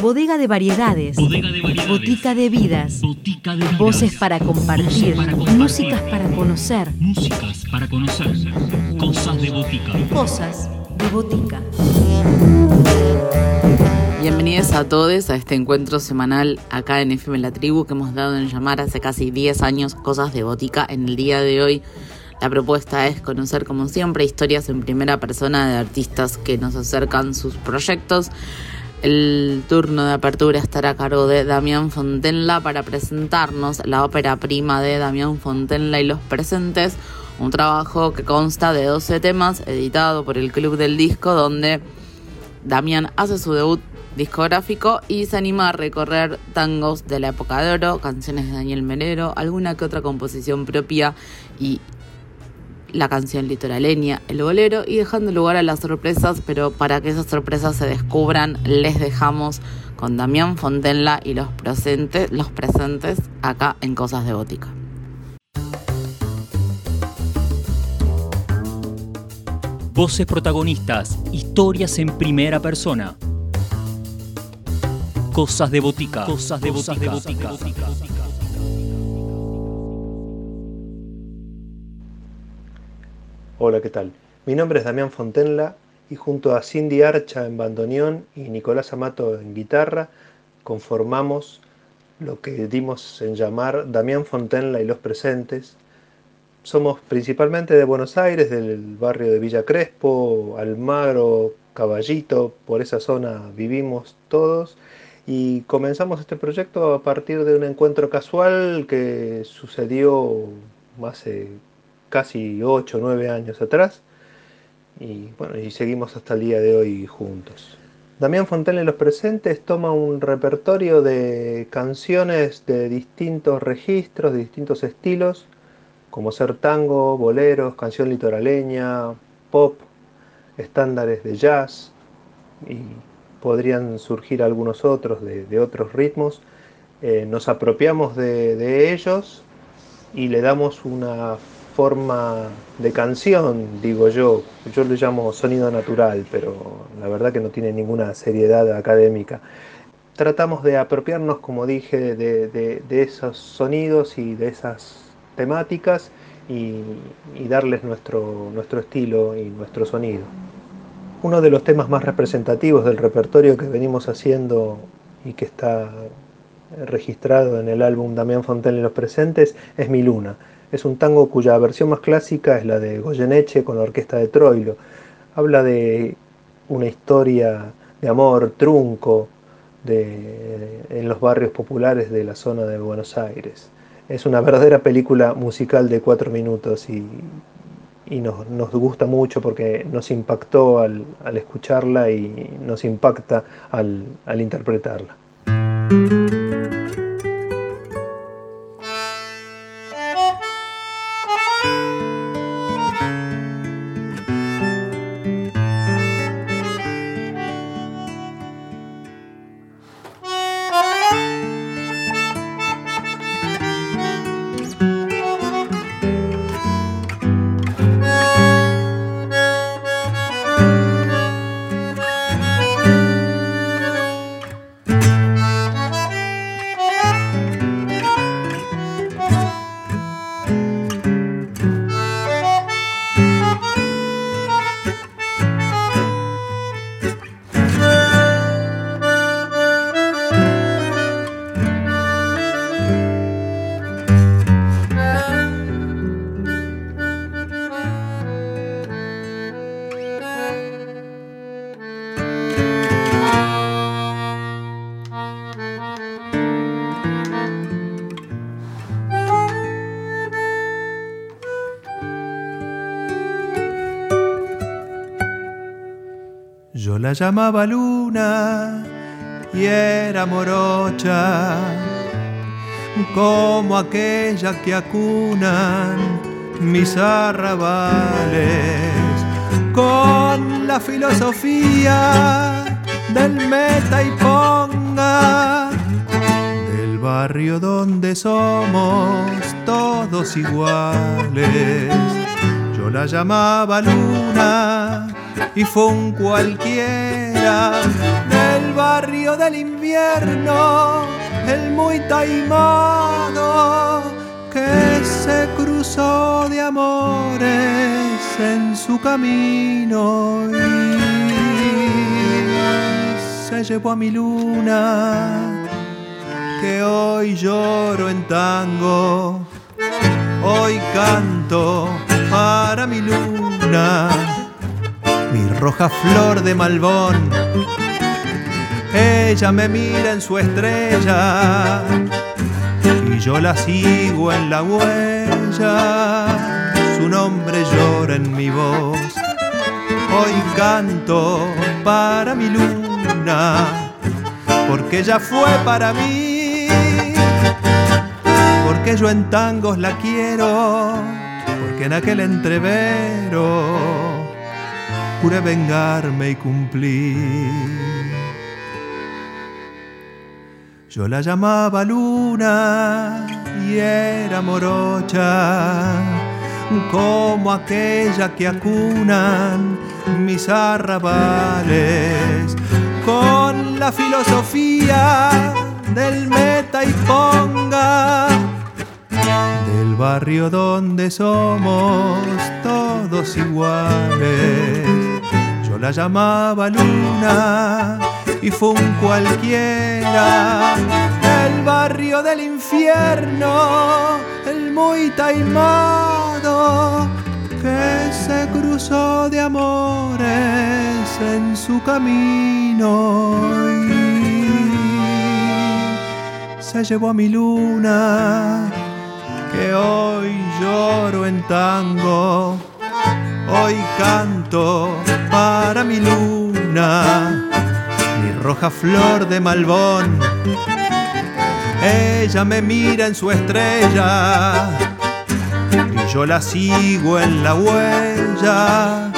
Bodega de variedades. Botica de vidas. Voces para compartir. Músicas para conocer. Músicas para conocer. Cosas de botica. Cosas de botica. Bienvenidos a todos a este encuentro semanal acá en FM La Tribu que hemos dado en llamar hace casi 10 años Cosas de Botica. En el día de hoy la propuesta es conocer como siempre historias en primera persona de artistas que nos acercan sus proyectos. El turno de apertura estará a cargo de Damián Fontenla para presentarnos la ópera prima de Damián Fontenla y los presentes, un trabajo que consta de 12 temas editado por el Club del Disco donde Damián hace su debut discográfico y se anima a recorrer tangos de la época de oro, canciones de Daniel Menero, alguna que otra composición propia y la canción litoraleña, el bolero y dejando lugar a las sorpresas, pero para que esas sorpresas se descubran les dejamos con Damián Fontenla y los presentes, los presentes acá en Cosas de Gótica. Voces protagonistas, historias en primera persona. Cosas de botica. Cosas de botica. Hola, ¿qué tal? Mi nombre es Damián Fontenla y junto a Cindy Archa en bandoneón y Nicolás Amato en guitarra conformamos lo que dimos en llamar Damián Fontenla y los presentes. Somos principalmente de Buenos Aires, del barrio de Villa Crespo, Almagro, Caballito, por esa zona vivimos todos y comenzamos este proyecto a partir de un encuentro casual que sucedió hace casi 8 o 9 años atrás. Y bueno, y seguimos hasta el día de hoy juntos. Damián Fontaine en los presentes toma un repertorio de canciones de distintos registros, de distintos estilos, como ser tango, boleros, canción litoraleña, pop, estándares de jazz y podrían surgir algunos otros de, otros ritmos. Eh, nos apropiamos de, de ellos y le damos una forma de canción, digo yo. Yo lo llamo sonido natural, pero la verdad que no tiene ninguna seriedad académica. Tratamos de apropiarnos, como dije, de, esos sonidos y de esas temáticas y, darles nuestro, nuestro estilo y nuestro sonido. Uno de los temas más representativos del repertorio que venimos haciendo y que está registrado en el álbum Damián Fontaine y los presentes es Mi Luna es un tango cuya versión más clásica es la de Goyeneche con la orquesta de Troilo. Habla de una historia de amor trunco en los barrios populares de la zona de Buenos Aires. Es una verdadera película musical de cuatro minutos y, nos, gusta mucho porque nos impactó al, escucharla y nos impacta al interpretarla. La llamaba luna y era morocha, como aquella que acunan mis arrabales, con la filosofía del meta y ponga, del barrio donde somos todos iguales. Yo la llamaba luna y fue un cualquiera del barrio del invierno, el muy taimado que se cruzó de amores en su camino y se llevó a mi luna que hoy lloro en tango, hoy canto para mi luna, roja flor de malbón. Ella me mira en su estrella y yo la sigo en la huella. Su nombre llora en mi voz. Hoy canto para mi luna, porque ella fue para mí. Porque yo en tangos la quiero, porque en aquel entrevero juré vengarme y cumplir. Yo la llamaba luna y era morocha, como aquella que acunan mis arrabales, con la filosofía del meta y ponga, del barrio donde somos todos iguales. La llamaba luna y fue un cualquiera. Del barrio del infierno, el muy taimado que se cruzó de amores en su camino y se llevó a mi luna que hoy lloro en tango, hoy canto mi luna roja flor de Malbón. Ella me mira en su estrella y yo la sigo en la huella.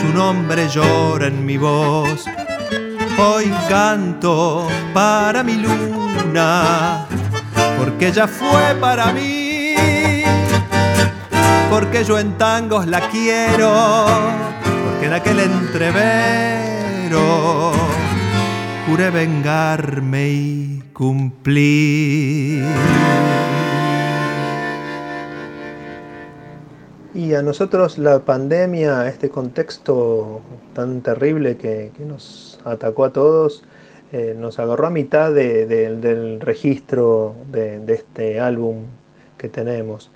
Su nombre llora en mi voz. Hoy canto para mi luna, porque ella fue para mí. Porque yo en tangos la quiero, porque en aquel entrevero juré vengarme y cumplir. Y a nosotros la pandemia, este contexto tan terrible que, nos atacó a todos, eh, nos agarró a mitad del registro de, este álbum que tenemos.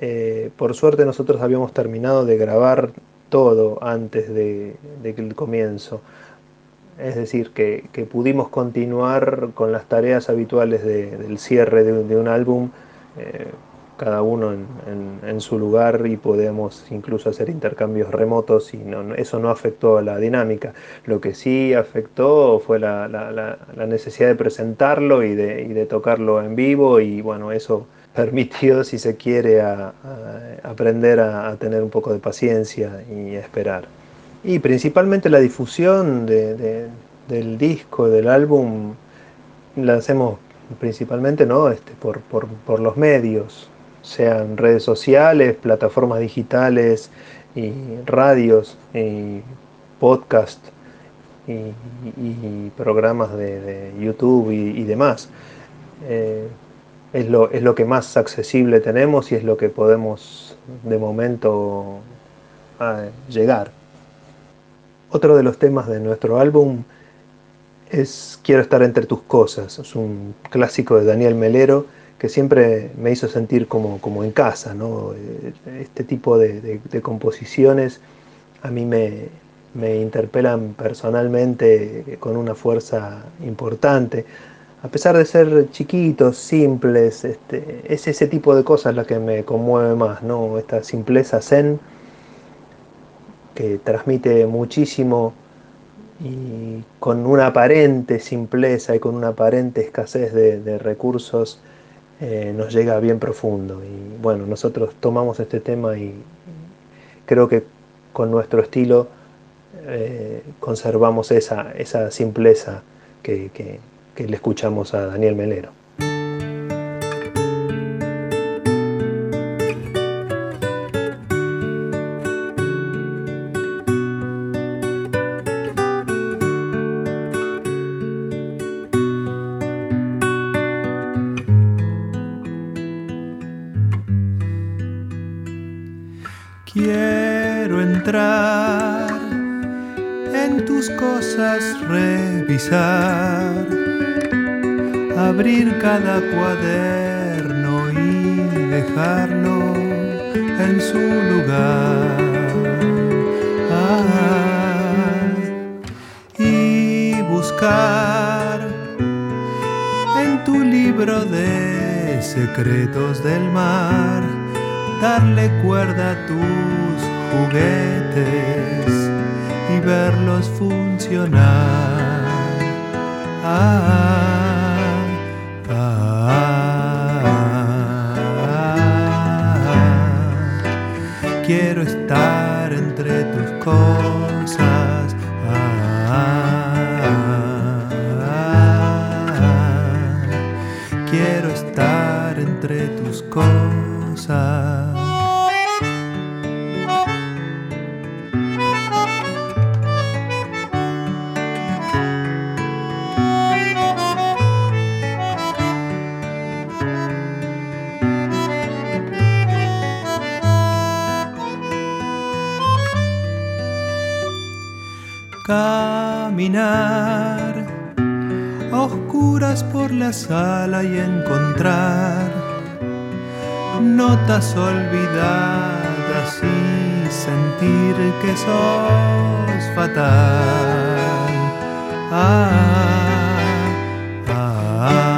Eh, por suerte nosotros habíamos terminado de grabar todo antes de, comienzo es decir, que, pudimos continuar con las tareas habituales del cierre de, un álbum, eh, cada uno en, su lugar y podemos incluso hacer intercambios remotos y no, eso no afectó a la dinámica. Lo que sí afectó fue la, necesidad de presentarlo y de, tocarlo en vivo y bueno, eso permitió, si se quiere, aprender a tener un poco de paciencia y esperar. Y principalmente la difusión del disco, del álbum, la hacemos principalmente ¿no? este, por, los medios, sean redes sociales, plataformas digitales, y radios, y podcast, y, programas de, YouTube y, demás. Eh, es, lo, es lo que más accesible tenemos y es lo que podemos de momento ah, llegar. Otro de los temas de nuestro álbum es Quiero estar entre tus cosas. Es un clásico de Daniel Melero que siempre me hizo sentir como, como en casa. Este tipo de, composiciones a mí me, interpelan personalmente con una fuerza importante. A pesar de ser chiquitos, simples, este, es ese tipo de cosas la que me conmueve más, ¿no? Esta simpleza zen que transmite muchísimo y con una aparente simpleza y con una aparente escasez de, recursos eh, nos llega bien profundo. Y bueno, nosotros tomamos este tema y creo que con nuestro estilo eh, conservamos esa, esa simpleza que que le escuchamos a Daniel Melero. Quiero entrar en tus cosas, revisar abrir cada cuaderno y dejarlo en su lugar. Ah, y buscar en tu libro de secretos del mar, darle cuerda a tus juguetes y verlos funcionar. Ah, entre notas olvidadas y sentir que sos fatal. Ah, ah, ah,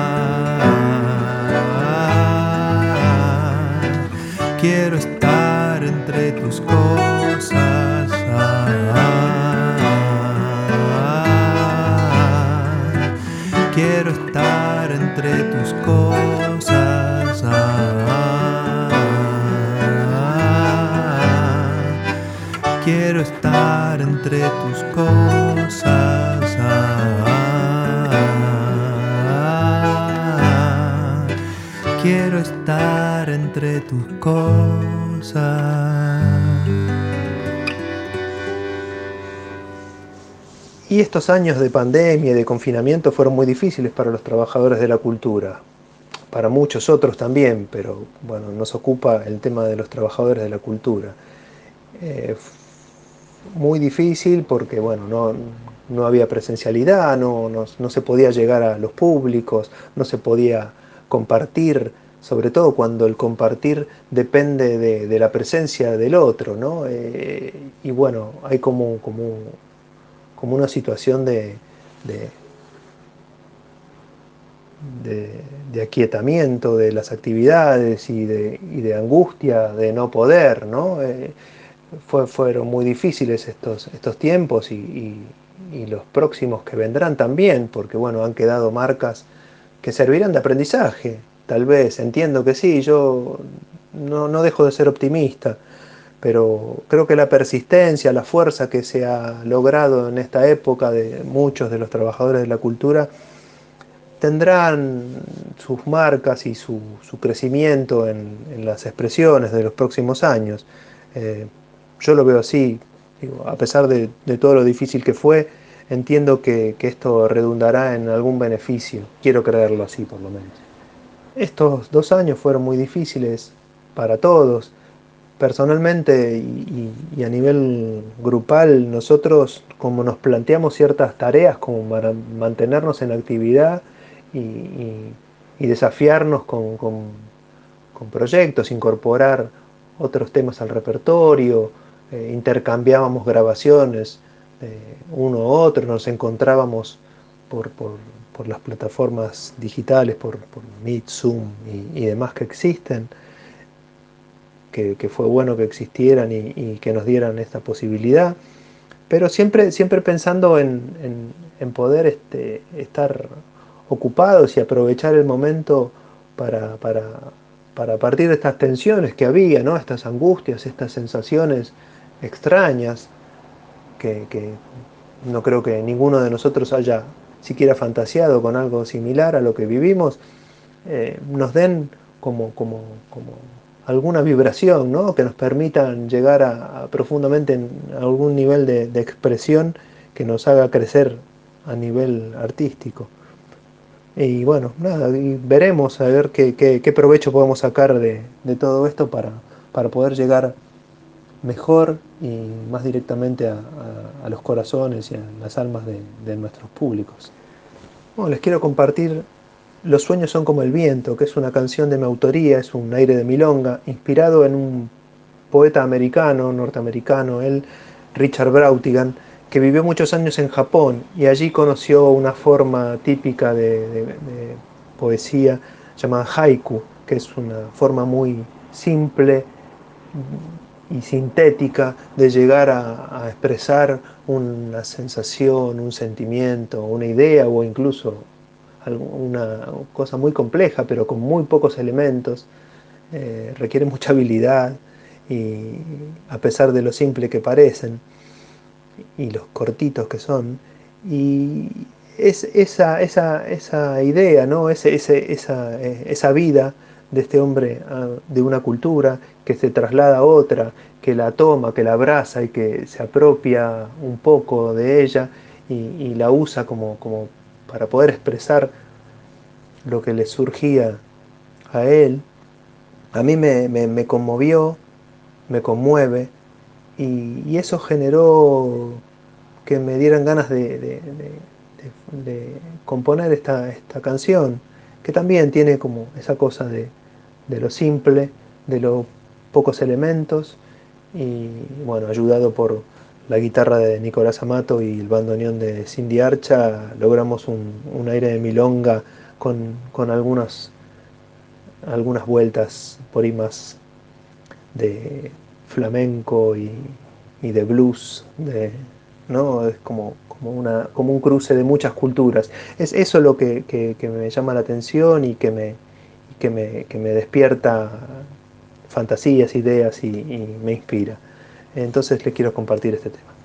estar entre tus cosas. quiero estar entre tus cosas. Y estos años de pandemia y de confinamiento fueron muy difíciles para los trabajadores de la cultura, para muchos otros también, pero bueno, nos ocupa el tema de los trabajadores de la cultura. Eh, muy difícil porque bueno, no, no había presencialidad, no, no, se podía llegar a los públicos, no se podía compartir, sobre todo cuando el compartir depende de, la presencia del otro, ¿no? Eh, y bueno, hay como, como como una situación de, de, aquietamiento de las actividades y de, angustia de no poder, ¿no? Eh, fue, fueron muy difíciles estos, estos tiempos y, los próximos que vendrán también, porque bueno, han quedado marcas que servirán de aprendizaje, tal vez, entiendo que sí, yo no, no dejo de ser optimista, pero creo que la persistencia, la fuerza que se ha logrado en esta época de muchos de los trabajadores de la cultura tendrán sus marcas y su, crecimiento en, las expresiones de los próximos años. Eh, yo lo veo así, a pesar de, todo lo difícil que fue, entiendo que, que esto redundará en algún beneficio, quiero creerlo así por lo menos. Estos dos años fueron muy difíciles para todos, personalmente y, a nivel grupal, nosotros como nos planteamos ciertas tareas como para mantenernos en actividad y, desafiarnos con, proyectos, incorporar otros temas al repertorio, eh, intercambiábamos grabaciones de uno u otro, nos encontrábamos por, las plataformas digitales, por, Meet, Zoom y demás que existen que, fue bueno que existieran y, que nos dieran esta posibilidad, pero siempre, siempre pensando en, poder este, estar ocupados y aprovechar el momento para, para, partir de estas tensiones que había, ¿no? estas angustias, estas sensaciones extrañas, que, no creo que ninguno de nosotros haya siquiera fantaseado con algo similar a lo que vivimos, eh, nos den como, como, como alguna vibración ¿no? que nos permitan llegar a, profundamente en algún nivel de, expresión que nos haga crecer a nivel artístico. Y bueno, nada, veremos a ver qué, qué, provecho podemos sacar de, todo esto para, para, poder llegar mejor y más directamente a, los corazones y a las almas de, nuestros públicos. Bueno, les quiero compartir Los sueños son como el viento, que es una canción de mi autoría, es un aire de milonga, inspirado en un poeta americano, norteamericano, él, Richard Brautigan, que vivió muchos años en Japón y allí conoció una forma típica de poesía llamada haiku, que es una forma muy simple, y sintética de llegar a, expresar una sensación, un sentimiento, una idea o incluso una cosa muy compleja, pero con muy pocos elementos. Eh, requiere mucha habilidad y a pesar de lo simple que parecen y los cortitos que son. Y es esa, esa, esa idea, ¿no? esa, eh, esa vida de este hombre ah, de una cultura que se traslada a otra, que la toma, que la abraza y que se apropia un poco de ella y, la usa como, como, para poder expresar lo que le surgía a él, a mí me, conmovió, me conmueve y, eso generó que me dieran ganas de, componer esta, esta canción que también tiene como esa cosa de, lo simple, de los pocos elementos, y bueno, ayudado por la guitarra de Nicolás Amato y el bandoneón de Cindy Archa, logramos un, aire de milonga con, algunas, algunas vueltas por ahí de flamenco y, de blues, de, ¿no? Es como como, una, como un cruce de muchas culturas. Es eso lo que, me llama la atención y que me, que me, que me despierta fantasías, ideas y, y me inspira. Entonces les quiero compartir este tema.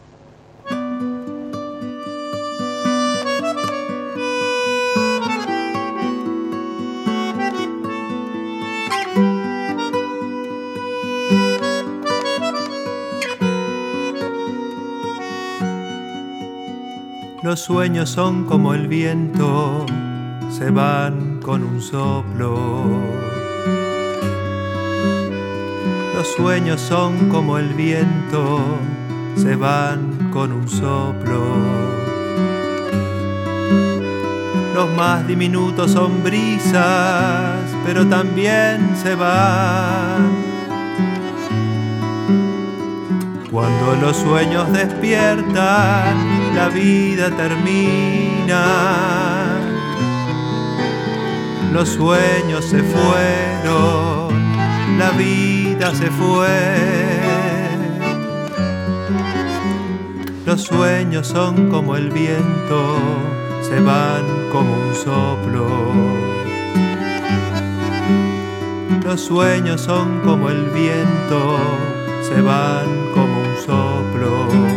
Los sueños son como el viento, se van con un soplo. Los sueños son como el viento, se van con un soplo. Los más diminutos son brisas, pero también se van. Cuando los sueños despiertan, la vida termina. Los sueños se fueron, la vida se fue. Los sueños son como el viento, se van como un soplo. Los sueños son como el viento, se van como un soplo.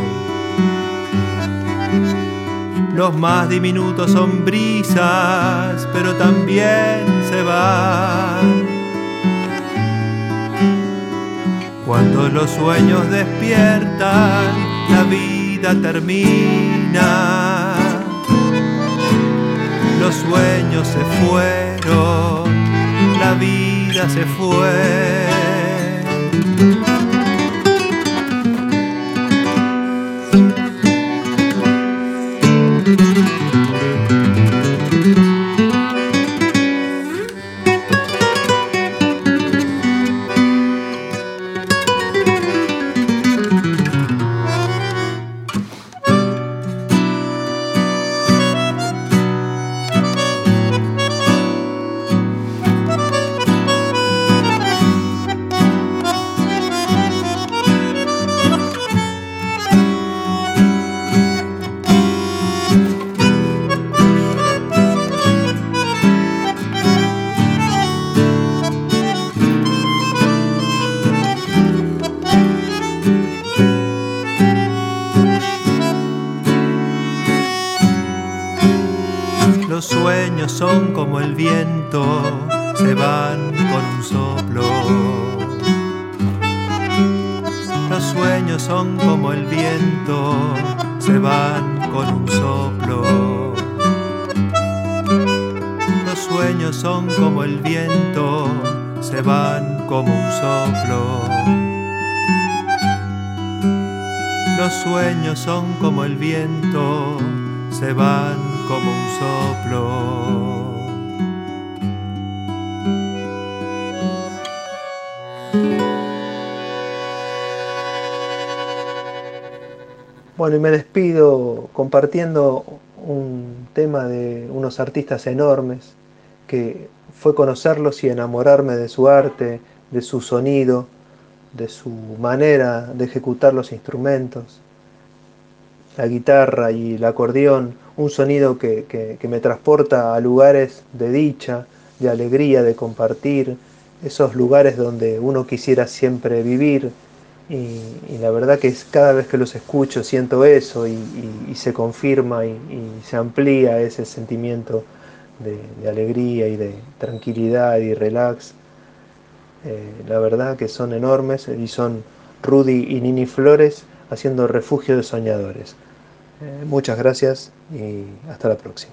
Los más diminutos son brisas, pero también se van. Cuando los sueños despiertan, la vida termina. Los sueños se fueron, la vida se fue. el viento se van con un soplo. Los sueños son como el viento, se van con un soplo. Los sueños son como el viento, se van como un soplo. Los sueños son como el viento, se van como un soplo. Bueno, y me despido compartiendo un tema de unos artistas enormes que fue conocerlos y enamorarme de su arte, de su sonido, de su manera de ejecutar los instrumentos, la guitarra y el acordeón, un sonido que, me transporta a lugares de dicha, de alegría, de compartir, esos lugares donde uno quisiera siempre vivir. Y, la verdad que es, cada vez que los escucho siento eso y, se confirma y, se amplía ese sentimiento de alegría y de tranquilidad y relax eh, la verdad que son enormes y son Rudy y Nini Flores haciendo refugio de soñadores. Eh, muchas gracias y hasta la próxima.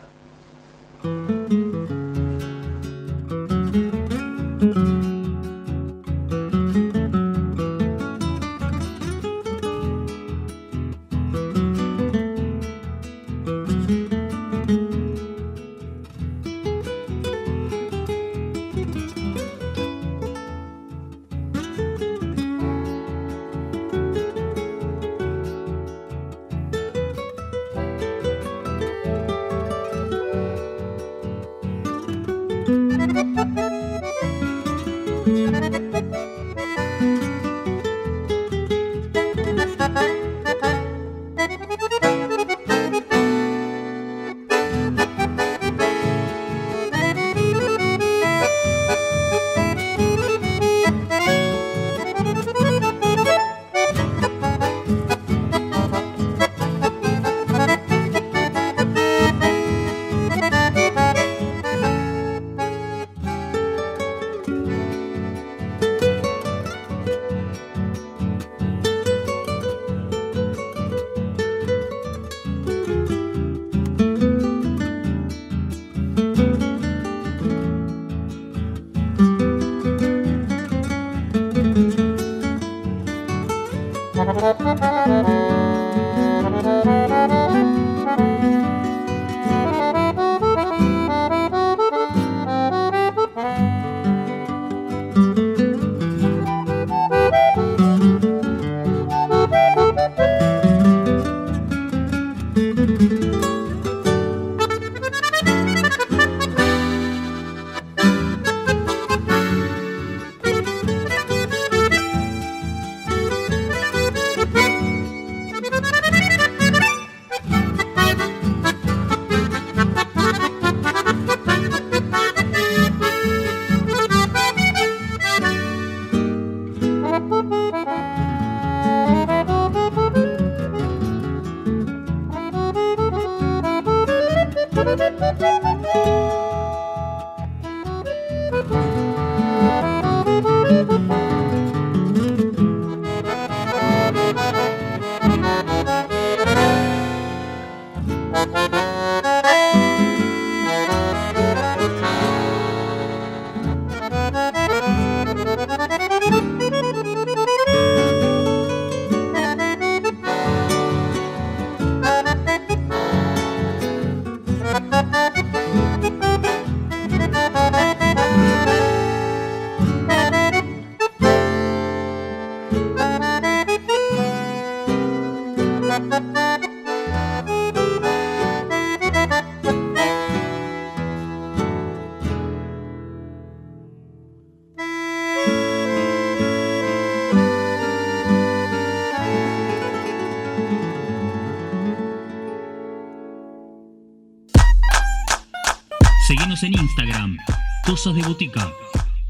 En Instagram, Cosas de Botica.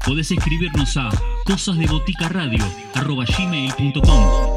Podés escribirnos a cosasdeboticaradio.com